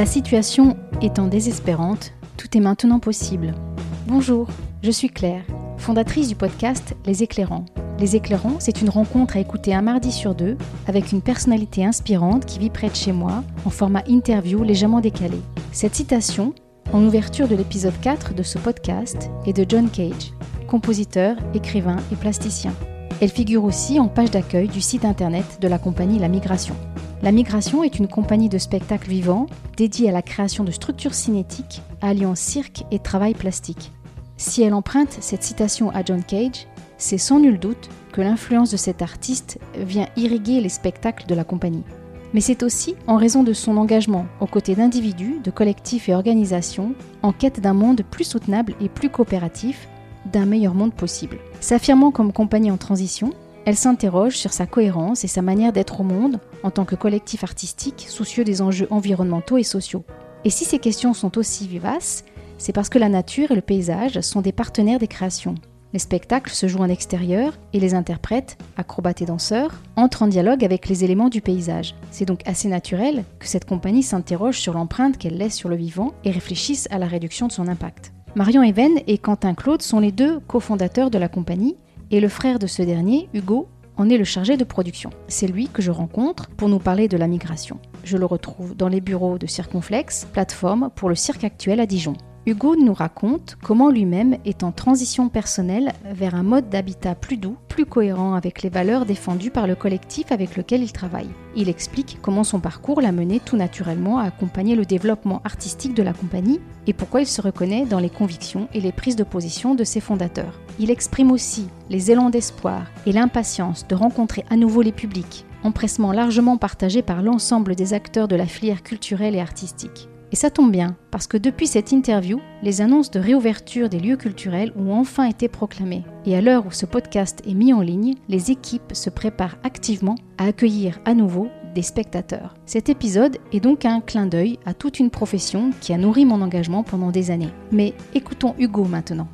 La situation étant désespérante, tout est maintenant possible. Bonjour, je suis Claire, fondatrice du podcast Les Éclairants. Les Éclairants, c'est une rencontre à écouter un mardi sur deux avec une personnalité inspirante qui vit près de chez moi en format interview légèrement décalé. Cette citation, en ouverture de l'épisode 4 de ce podcast, est de John Cage, compositeur, écrivain et plasticien. Elle figure aussi en page d'accueil du site internet de la compagnie La Migration. La Migration est une compagnie de spectacles vivants dédiée à la création de structures cinétiques alliant cirque et travail plastique. Si elle emprunte cette citation à John Cage, c'est sans nul doute que l'influence de cet artiste vient irriguer les spectacles de la compagnie. Mais c'est aussi en raison de son engagement aux côtés d'individus, de collectifs et organisations en quête d'un monde plus soutenable et plus coopératif, d'un meilleur monde possible. S'affirmant comme compagnie en transition, elle s'interroge sur sa cohérence et sa manière d'être au monde en tant que collectif artistique soucieux des enjeux environnementaux et sociaux. Et si ces questions sont aussi vivaces, c'est parce que la nature et le paysage sont des partenaires des créations. Les spectacles se jouent en extérieur et les interprètes, acrobates et danseurs, entrent en dialogue avec les éléments du paysage. C'est donc assez naturel que cette compagnie s'interroge sur l'empreinte qu'elle laisse sur le vivant et réfléchisse à la réduction de son impact. Marion Even et Quentin Claude sont les deux cofondateurs de la compagnie et le frère de ce dernier, Hugo, en est le chargé de production. C'est lui que je rencontre pour nous parler de la migration. Je le retrouve dans les bureaux de Circonflex, plateforme pour le cirque actuel à Dijon. Hugo nous raconte comment lui-même est en transition personnelle vers un mode d'habitat plus doux, plus cohérent avec les valeurs défendues par le collectif avec lequel il travaille. Il explique comment son parcours l'a mené tout naturellement à accompagner le développement artistique de la compagnie et pourquoi il se reconnaît dans les convictions et les prises de position de ses fondateurs. Il exprime aussi les élans d'espoir et l'impatience de rencontrer à nouveau les publics, empressement largement partagé par l'ensemble des acteurs de la filière culturelle et artistique. Et ça tombe bien, parce que depuis cette interview, les annonces de réouverture des lieux culturels ont enfin été proclamées. Et à l'heure où ce podcast est mis en ligne, les équipes se préparent activement à accueillir à nouveau des spectateurs. Cet épisode est donc un clin d'œil à toute une profession qui a nourri mon engagement pendant des années. Mais écoutons Hugo maintenant.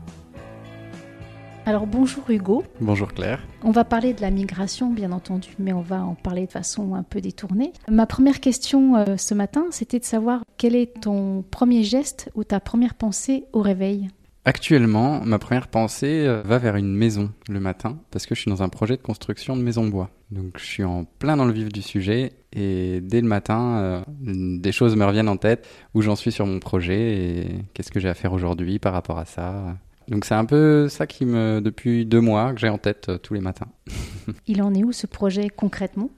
Alors bonjour Hugo. Bonjour Claire. On va parler de la migration bien entendu, mais on va en parler de façon un peu détournée. Ma première question euh, ce matin, c'était de savoir quel est ton premier geste ou ta première pensée au réveil Actuellement, ma première pensée euh, va vers une maison le matin parce que je suis dans un projet de construction de maison bois. Donc je suis en plein dans le vif du sujet et dès le matin, euh, des choses me reviennent en tête où j'en suis sur mon projet et qu'est-ce que j'ai à faire aujourd'hui par rapport à ça? Donc c'est un peu ça qui me, depuis deux mois, que j'ai en tête euh, tous les matins. Il en est où ce projet concrètement?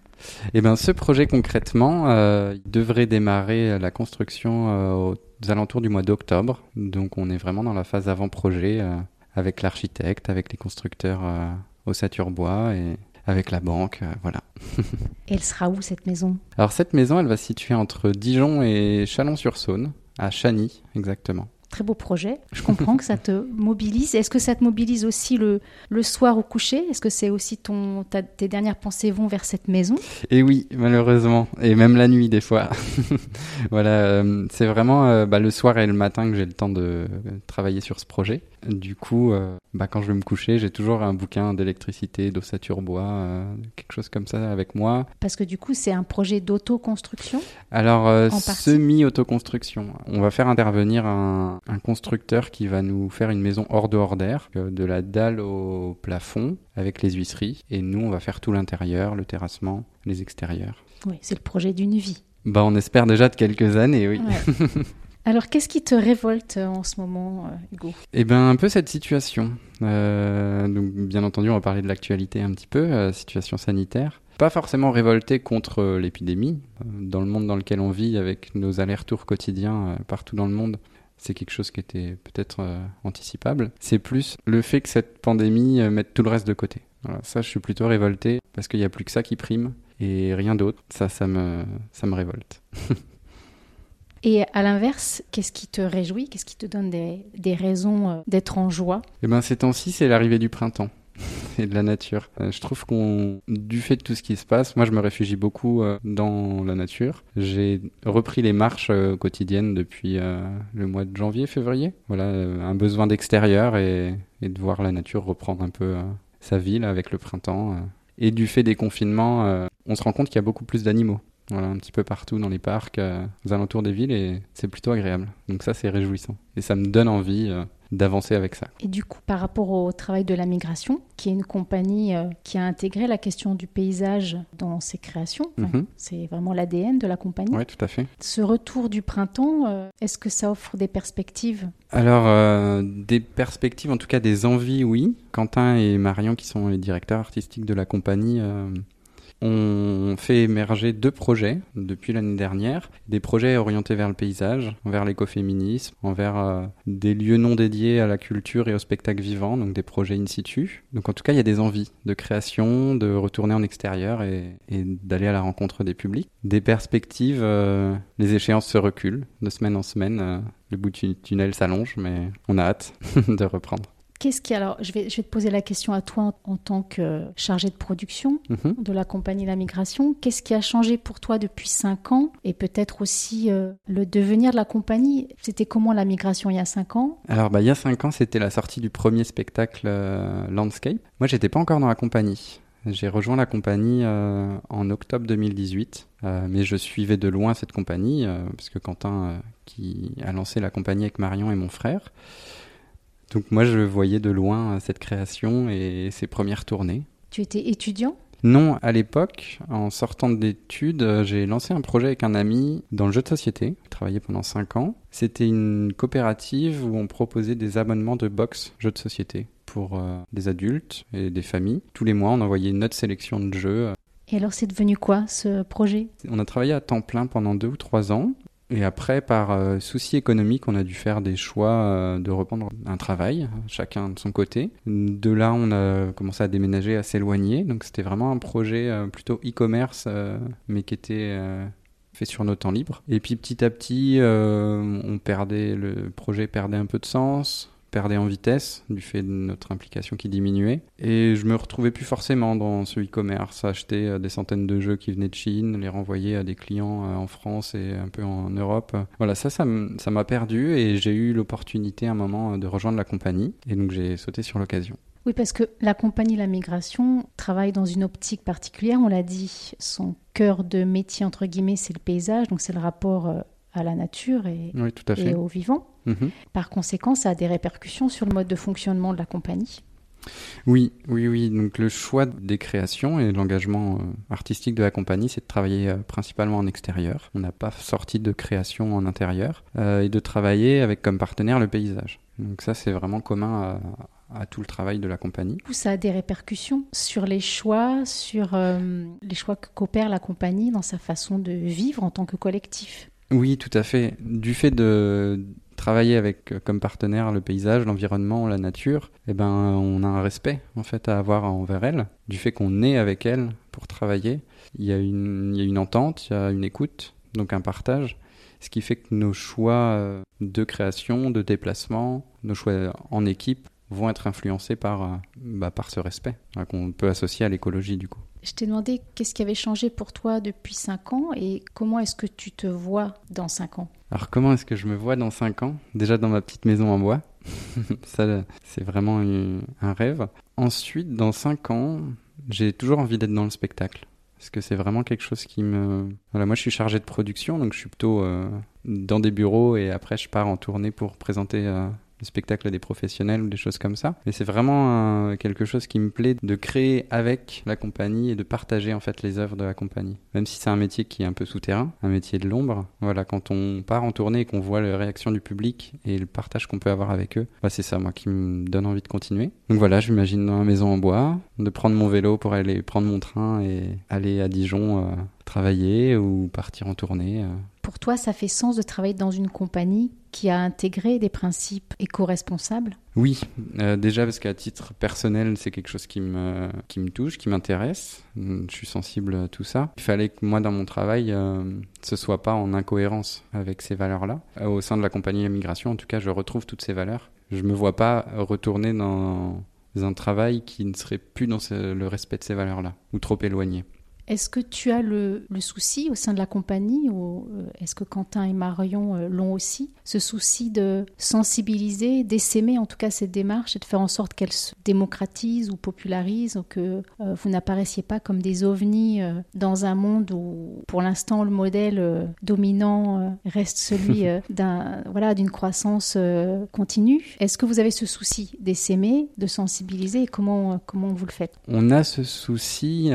Eh bien ce projet concrètement, euh, il devrait démarrer euh, la construction aux alentours du mois d'octobre. Donc on est vraiment dans la phase avant-projet avec l'architecte, avec les constructeurs au Saturbois et avec la banque, voilà. et elle sera où cette maison? Alors cette maison, elle va se situer entre Dijon et Chalon-sur-Saône, à Chagny exactement très beau projet. Je comprends que ça te mobilise. Est-ce que ça te mobilise aussi le, le soir au coucher? Est-ce que c'est aussi ton, tes dernières pensées vont vers cette maison? Et oui, malheureusement. Et même la nuit, des fois. voilà, euh, c'est vraiment euh, bah, le soir et le matin que j'ai le temps de travailler sur ce projet. Du coup, euh, bah, quand je vais me coucher, j'ai toujours un bouquin d'électricité, d'ossature bois, quelque chose comme ça avec moi. Parce que du coup, c'est un projet d'autoconstruction Alors, semi-autoconstruction. On va faire intervenir un, un, constructeur qui va nous faire une maison hors de hors d'air, euh, de la dalle au plafond avec les huisseries. Et nous, on va faire tout l'intérieur, le terrassement, les extérieurs. Oui, c'est le projet d'une vie. Bah, on espère déjà de quelques années, oui. Alors, qu'est-ce qui te révolte euh, en ce moment, euh, Hugo? Eh bien, un peu cette situation. donc, bien entendu, on va parler de l'actualité un petit peu, situation sanitaire. Pas forcément révolté contre l'épidémie. Dans le monde dans lequel on vit, avec nos allers-retours quotidiens partout dans le monde, c'est quelque chose qui était peut-être euh, anticipable. C'est plus le fait que cette pandémie euh, mette tout le reste de côté. Ça, je suis plutôt révolté parce qu'il n'y a plus que ça qui prime et rien d'autre. Ça, ça me, ça me révolte. Et à l'inverse, qu'est-ce qui te réjouit Qu'est-ce qui te donne des, des raisons euh, d'être en joie? Eh ben, ces temps-ci, c'est l'arrivée du printemps et de la nature. Euh, je trouve qu'on, du fait de tout ce qui se passe, moi je me réfugie beaucoup euh, dans la nature. J'ai repris les marches quotidiennes depuis le mois de janvier, février. Voilà, un besoin d'extérieur et, et, de voir la nature reprendre un peu sa ville avec le printemps. Et du fait des confinements, on se rend compte qu'il y a beaucoup plus d'animaux. Voilà, un petit peu partout dans les parcs, euh, aux alentours des villes, et c'est plutôt agréable. Donc ça, c'est réjouissant. Et ça me donne envie euh, d'avancer avec ça. Et du coup, par rapport au travail de la migration, qui est une compagnie euh, qui a intégré la question du paysage dans ses créations, enfin, Mhm. c'est vraiment l'ADN de la compagnie. Oui, tout à fait. Ce retour du printemps, euh, est-ce que ça offre des perspectives? Alors, euh, des perspectives, en tout cas des envies, oui. Quentin et Marion, qui sont les directeurs artistiques de la compagnie, ont fait émerger deux projets depuis l'année dernière. Des projets orientés vers le paysage, vers l'écoféminisme, envers euh, des lieux non dédiés à la culture et au spectacle vivant, donc des projets in situ. Donc en tout cas, il y a des envies de création, de retourner en extérieur et, et d'aller à la rencontre des publics. Des perspectives, euh, les échéances se reculent de semaine en semaine. euh, le bout du tunnel s'allonge, mais on a hâte de reprendre. Qu'est-ce qui alors je vais, je vais te poser la question à toi en, en tant que chargé de production Mhm. de la compagnie La Migration. Qu'est-ce qui a changé pour toi depuis cinq ans et peut-être aussi euh, le devenir de la compagnie? C'était comment la migration il y a cinq ans? Alors, bah, il y a cinq ans, c'était la sortie du premier spectacle euh, Landscape. Moi, j'étais pas encore dans la compagnie. J'ai rejoint la compagnie euh, en octobre 2018, euh, mais je suivais de loin cette compagnie, euh, puisque Quentin, euh, qui a lancé la compagnie avec Marion et mon frère. Donc moi, je voyais de loin euh, cette création et ses premières tournées. Tu étais étudiant? Non, à l'époque, en sortant d'études, euh, j'ai lancé un projet avec un ami dans le jeu de société. J'ai travaillé pendant 5 ans. C'était une coopérative où on proposait des abonnements de box jeux de société pour euh, des adultes et des familles. Tous les mois, on envoyait notre sélection de jeux. Et alors c'est devenu quoi ce projet? On a travaillé à temps plein pendant deux ou trois ans. Et après, par euh, souci économique, on a dû faire des choix euh, de reprendre un travail, chacun de son côté. De là, on a commencé à déménager, à s'éloigner. Donc c'était vraiment un projet euh, plutôt e-commerce, euh, mais qui était fait sur nos temps libres. Et puis petit à petit, on perdait, le projet perdait un peu de sens perdait en vitesse du fait de notre implication qui diminuait. Et je me retrouvais plus forcément dans ce e-commerce acheter euh, des centaines de jeux qui venaient de Chine les renvoyer à des clients euh, en France et un peu en Europe. Voilà ça ça m'a perdu et j'ai eu l'opportunité à un moment euh, de rejoindre la compagnie et donc j'ai sauté sur l'occasion. Oui, parce que la compagnie La Migration travaille dans une optique particulière, on l'a dit, son cœur de métier, entre guillemets, c'est le paysage, donc c'est le rapport à la nature et, oui tout à et fait au vivant. Mhm. Par conséquent, ça a des répercussions sur le mode de fonctionnement de la compagnie. Oui, oui, oui. Donc le choix des créations et l'engagement euh, artistique de la compagnie, c'est de travailler euh, principalement en extérieur. On n'a pas sorti de création en intérieur euh, et de travailler avec comme partenaire le paysage. Donc ça, c'est vraiment commun à, à tout le travail de la compagnie. Ça a des répercussions sur les choix, sur euh, les choix que qu'opère la compagnie dans sa façon de vivre en tant que collectif. Oui, tout à fait. Du fait de travailler avec euh, comme partenaire le paysage, l'environnement, la nature, eh ben on a un respect en fait à avoir envers elle. Du fait qu'on est avec elle pour travailler, il y a une, il y a une entente, il y a une écoute, donc un partage. Ce qui fait que nos choix euh, de création, de déplacement, nos choix en équipe vont être influencés par, euh, bah, par ce respect hein, qu'on peut associer à l'écologie du coup. Je t'ai demandé qu'est-ce qui avait changé pour toi depuis 5 ans et comment est-ce que tu te vois dans 5 ans? Alors comment est-ce que je me vois dans 5 ans? Déjà dans ma petite maison en bois. Ça, c'est vraiment un rêve. Ensuite, dans 5 ans, j'ai toujours envie d'être dans le spectacle. Parce que c'est vraiment quelque chose qui me... Voilà, moi je suis chargé de production, donc je suis plutôt euh, dans des bureaux et après je pars en tournée pour présenter euh, le spectacle des professionnels ou des choses comme ça. Mais c'est vraiment quelque chose qui me plaît de créer avec la compagnie et de partager en fait les œuvres de la compagnie. Même si c'est un métier qui est un peu souterrain, un métier de l'ombre. Voilà, quand on part en tournée et qu'on voit les réactions du public et le partage qu'on peut avoir avec eux, bah, c'est ça moi qui me donne envie de continuer. Donc voilà, je m'imagine dans ma maison en bois, de prendre mon vélo pour aller prendre mon train et aller à Dijon euh, travailler ou partir en tournée. euh. Pour toi, ça fait sens de travailler dans une compagnie qui a intégré des principes éco-responsables Oui, euh, déjà parce qu'à titre personnel, c'est quelque chose qui me, touche, qui m'intéresse. Mm, Je suis sensible à tout ça. Il fallait que moi, dans mon travail, euh, ce soit pas en incohérence avec ces valeurs-là. Euh, au sein de la compagnie La Migration, en tout cas, je retrouve toutes ces valeurs. Je me vois pas retourner dans un travail qui ne serait plus dans le respect de ces valeurs-là, ou trop éloigné. Est-ce que tu as le, souci au sein de la compagnie, ou euh, est-ce que Quentin et Marion euh, l'ont aussi, ce souci de sensibiliser, d'essaimer en tout cas cette démarche et de faire en sorte qu'elle se démocratise ou popularise, ou que euh, vous n'apparaissiez pas comme des ovnis dans un monde où pour l'instant le modèle dominant reste celui d'un voilà d'une croissance continue? Est-ce que vous avez ce souci d'essaimer, de sensibiliser et comment comment vous le faites? On a ce souci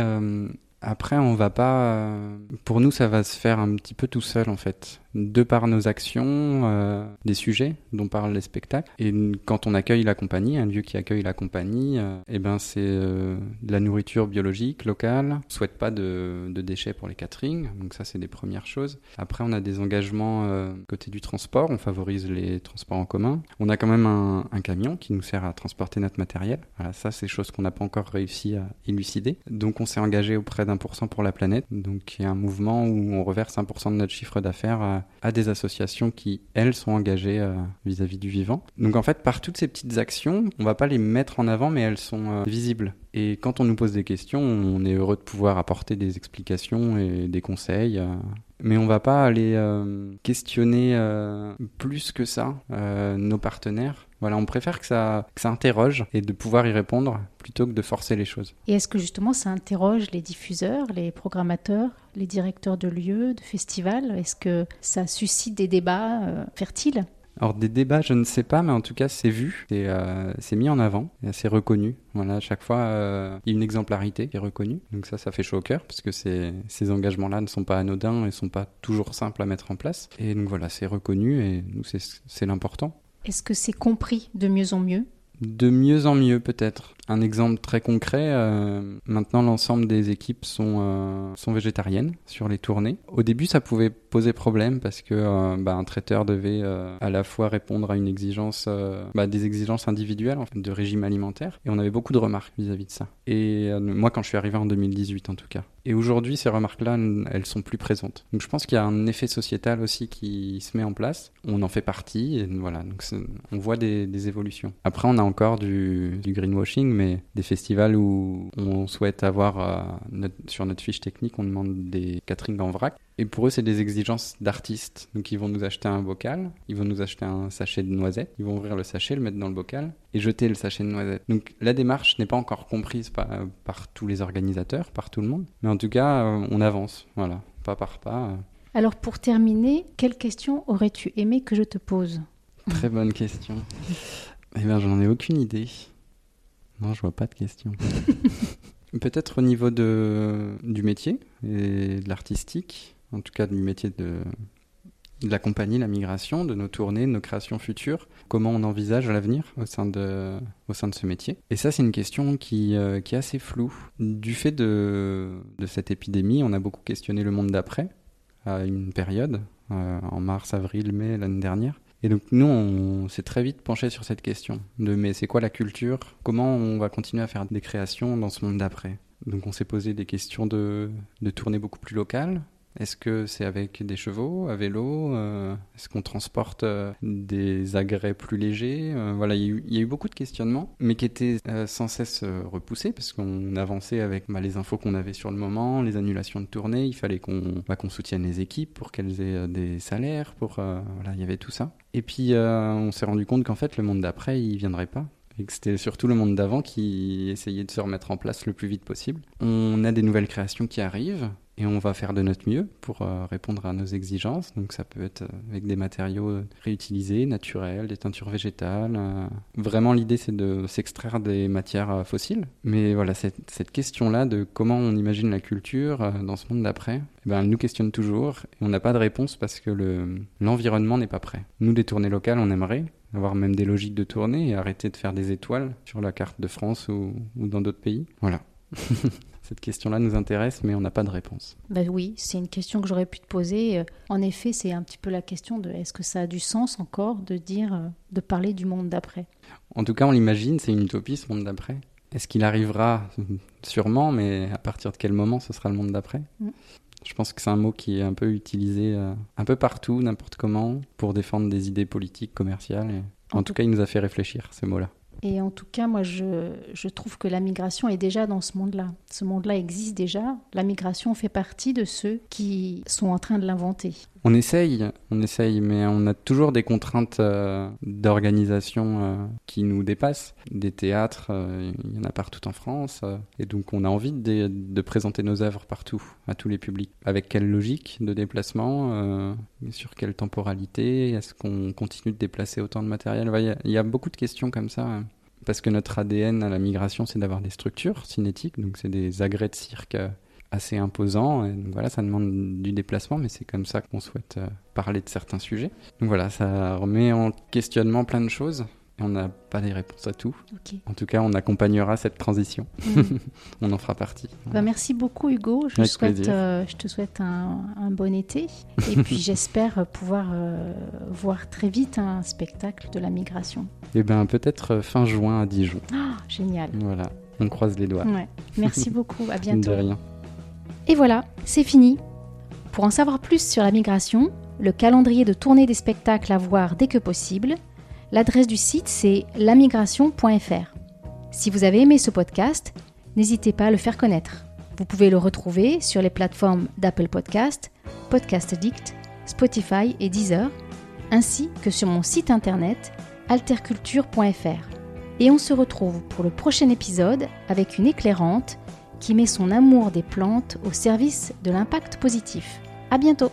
après, on va pas. Euh, pour nous, ça va se faire un petit peu tout seul en fait de par nos actions, euh, des sujets dont parlent les spectacles. Et quand on accueille la compagnie, un lieu qui accueille la compagnie, euh, eh ben c'est euh, de la nourriture biologique locale. On souhaite pas de, de, déchets pour les catering, donc ça c'est des premières choses. Après, on a des engagements côté du transport. On favorise les transports en commun. On a quand même un, un camion qui nous sert à transporter notre matériel. Voilà, ça c'est choses qu'on n'a pas encore réussi à élucider. Donc on s'est engagé auprès d'un pour cent pour la planète. Donc il y a un mouvement où on reverse 1% de notre chiffre d'affaires à des associations qui, elles, sont engagées euh, vis-à-vis du vivant. Donc en fait, par toutes ces petites actions, on va pas les mettre en avant, mais elles sont euh, visibles. Et quand on nous pose des questions, on est heureux de pouvoir apporter des explications et des conseils. Euh, mais on va pas aller questionner plus que ça nos partenaires. Voilà, on préfère que ça, que ça interroge et de pouvoir y répondre plutôt que de forcer les choses. Et est-ce que justement ça interroge les diffuseurs, les programmateurs, les directeurs de lieux, de festivals? Est-ce que ça suscite des débats euh, fertiles? Alors des débats, je ne sais pas, mais en tout cas c'est vu, c'est euh, mis en avant, c'est reconnu. Voilà, à chaque fois euh, il y a une exemplarité qui est reconnue. Donc ça, ça fait chaud au cœur parce que ces, ces engagements-là ne sont pas anodins et ne sont pas toujours simples à mettre en place. Et donc voilà, c'est reconnu et nous c'est l'important. Est-ce que c'est compris de mieux en mieux? De mieux en mieux peut-être. Un exemple très concret, euh, maintenant l'ensemble des équipes sont, euh, sont végétariennes sur les tournées. Au début ça pouvait poser problème parce que euh, bah, un traiteur devait à la fois répondre à une exigence, bah, des exigences individuelles en de régime alimentaire et on avait beaucoup de remarques vis-à-vis -vis de ça. Et moi quand je suis arrivé en 2018 en tout cas. Et aujourd'hui, ces remarques-là, elles sont plus présentes. Donc je pense qu'il y a un effet sociétal aussi qui se met en place. On en fait partie, et voilà. Donc on voit des, évolutions. Après, on a encore du, greenwashing, mais des festivals où on souhaite avoir euh, sur notre fiche technique, on demande des catering en vrac. Et pour eux, c'est des exigences d'artistes. Donc, ils vont nous acheter un bocal, ils vont nous acheter un sachet de noisettes, ils vont ouvrir le sachet, le mettre dans le bocal et jeter le sachet de noisettes. Donc, la démarche n'est pas encore comprise par, par, tous les organisateurs, par tout le monde. Mais en tout cas, euh, on avance, voilà, pas par pas. Euh. Alors, pour terminer, quelle question aurais-tu aimé que je te pose? Très bonne question. eh bien, j'en ai aucune idée. Non, je vois pas de question. Peut-être au niveau de, du métier et de l'artistique en tout cas du métier de, de la migration, de nos tournées, de nos créations futures, comment on envisage l'avenir au, sein de, au sein de ce métier? Et ça, c'est une question qui, euh, est assez floue. Du fait de, cette épidémie, on a beaucoup questionné le monde d'après, à une période, euh, en mars, avril, mai l'année dernière. Et donc nous, on s'est très vite penché sur cette question de mais c'est quoi la culture? Comment on va continuer à faire des créations dans ce monde d'après? Donc on s'est posé des questions de, de tournées beaucoup plus locales, est-ce que c'est avec des chevaux, à vélo euh, Est-ce qu'on transporte euh, des agrès plus légers euh, Voilà, il y, a eu beaucoup de questionnements, mais qui étaient sans cesse repoussés parce qu'on avançait avec bah, les infos qu'on avait sur le moment, les annulations de tournée. Il fallait qu'on bah, qu'on soutienne les équipes pour qu'elles aient des salaires. Pour voilà, il y avait tout ça. Et puis on s'est rendu compte qu'en fait le monde d'après, il viendrait pas et que c'était surtout le monde d'avant qui essayait de se remettre en place le plus vite possible. On a des nouvelles créations qui arrivent, et on va faire de notre mieux pour euh, répondre à nos exigences. Donc ça peut être euh, avec des matériaux euh, réutilisés, naturels, des teintures végétales. Vraiment l'idée c'est de s'extraire des matières fossiles. Mais voilà, cette, question-là de comment on imagine la culture dans ce monde d'après, eh ben, elle nous questionne toujours et on n'a pas de réponse parce que l'environnement n'est pas prêt. Nous, des tournées locales, on aimerait avoir même des logiques de tournée et arrêter de faire des étoiles sur la carte de France ou dans d'autres pays. Voilà. Cette question-là nous intéresse, mais on n'a pas de réponse. Ben oui, c'est une question que j'aurais pu te poser. Euh, en effet, c'est un petit peu la question de est-ce que ça a du sens encore de dire, euh, de parler du monde d'après? En tout cas, on l'imagine, c'est une utopie ce monde d'après. Est-ce qu'il arrivera? Sûrement, mais à partir de quel moment ce sera le monde d'après? Mm. Je pense que c'est un mot qui est un peu utilisé euh, un peu partout, n'importe comment, pour défendre des idées politiques, commerciales. En, tout, cas, il nous a fait réfléchir, ces mots-là. Et en tout cas, moi, je, trouve que la migration est déjà dans ce monde-là. Ce monde-là existe déjà. La migration fait partie de ceux qui sont en train de l'inventer. On essaye, on essaye, mais on a toujours des contraintes euh, d'organisation euh, qui nous dépassent. Des théâtres, euh, il y en a partout en France, et donc on a envie de, présenter nos œuvres partout, à tous les publics. Avec quelle logique de déplacement Sur quelle temporalité Est-ce qu'on continue de déplacer autant de matériel? Il y, y, a beaucoup de questions comme ça parce que notre ADN à la migration, c'est d'avoir des structures cinétiques, donc c'est des agrès de cirque euh, assez imposants. Et voilà, ça demande du déplacement, mais c'est comme ça qu'on souhaite euh, parler de certains sujets. Donc voilà, ça remet en questionnement plein de choses on n'a pas les réponses à tout. En tout cas, on accompagnera cette transition. Mm. on en fera partie. Bah, merci beaucoup Hugo. Je, souhaite, euh, je te souhaite un, bon été. Et puis j'espère pouvoir euh, voir très vite un spectacle de la migration. Eh bien peut-être euh, fin juin à Dijon. Ah, génial. Voilà, on croise les doigts. Merci beaucoup, à bientôt. De rien. Et voilà, c'est fini. Pour en savoir plus sur la migration, le calendrier de tournée des spectacles à voir dès que possible, L'adresse du site, c'est lamigration.fr. Si vous avez aimé ce podcast, n'hésitez pas à le faire connaître. Vous pouvez le retrouver sur les plateformes d'Apple Podcast, Podcast Addict, Spotify et Deezer, ainsi que sur mon site internet alterculture.fr. Et on se retrouve pour le prochain épisode avec une éclairante qui met son amour des plantes au service de l'impact positif. À bientôt!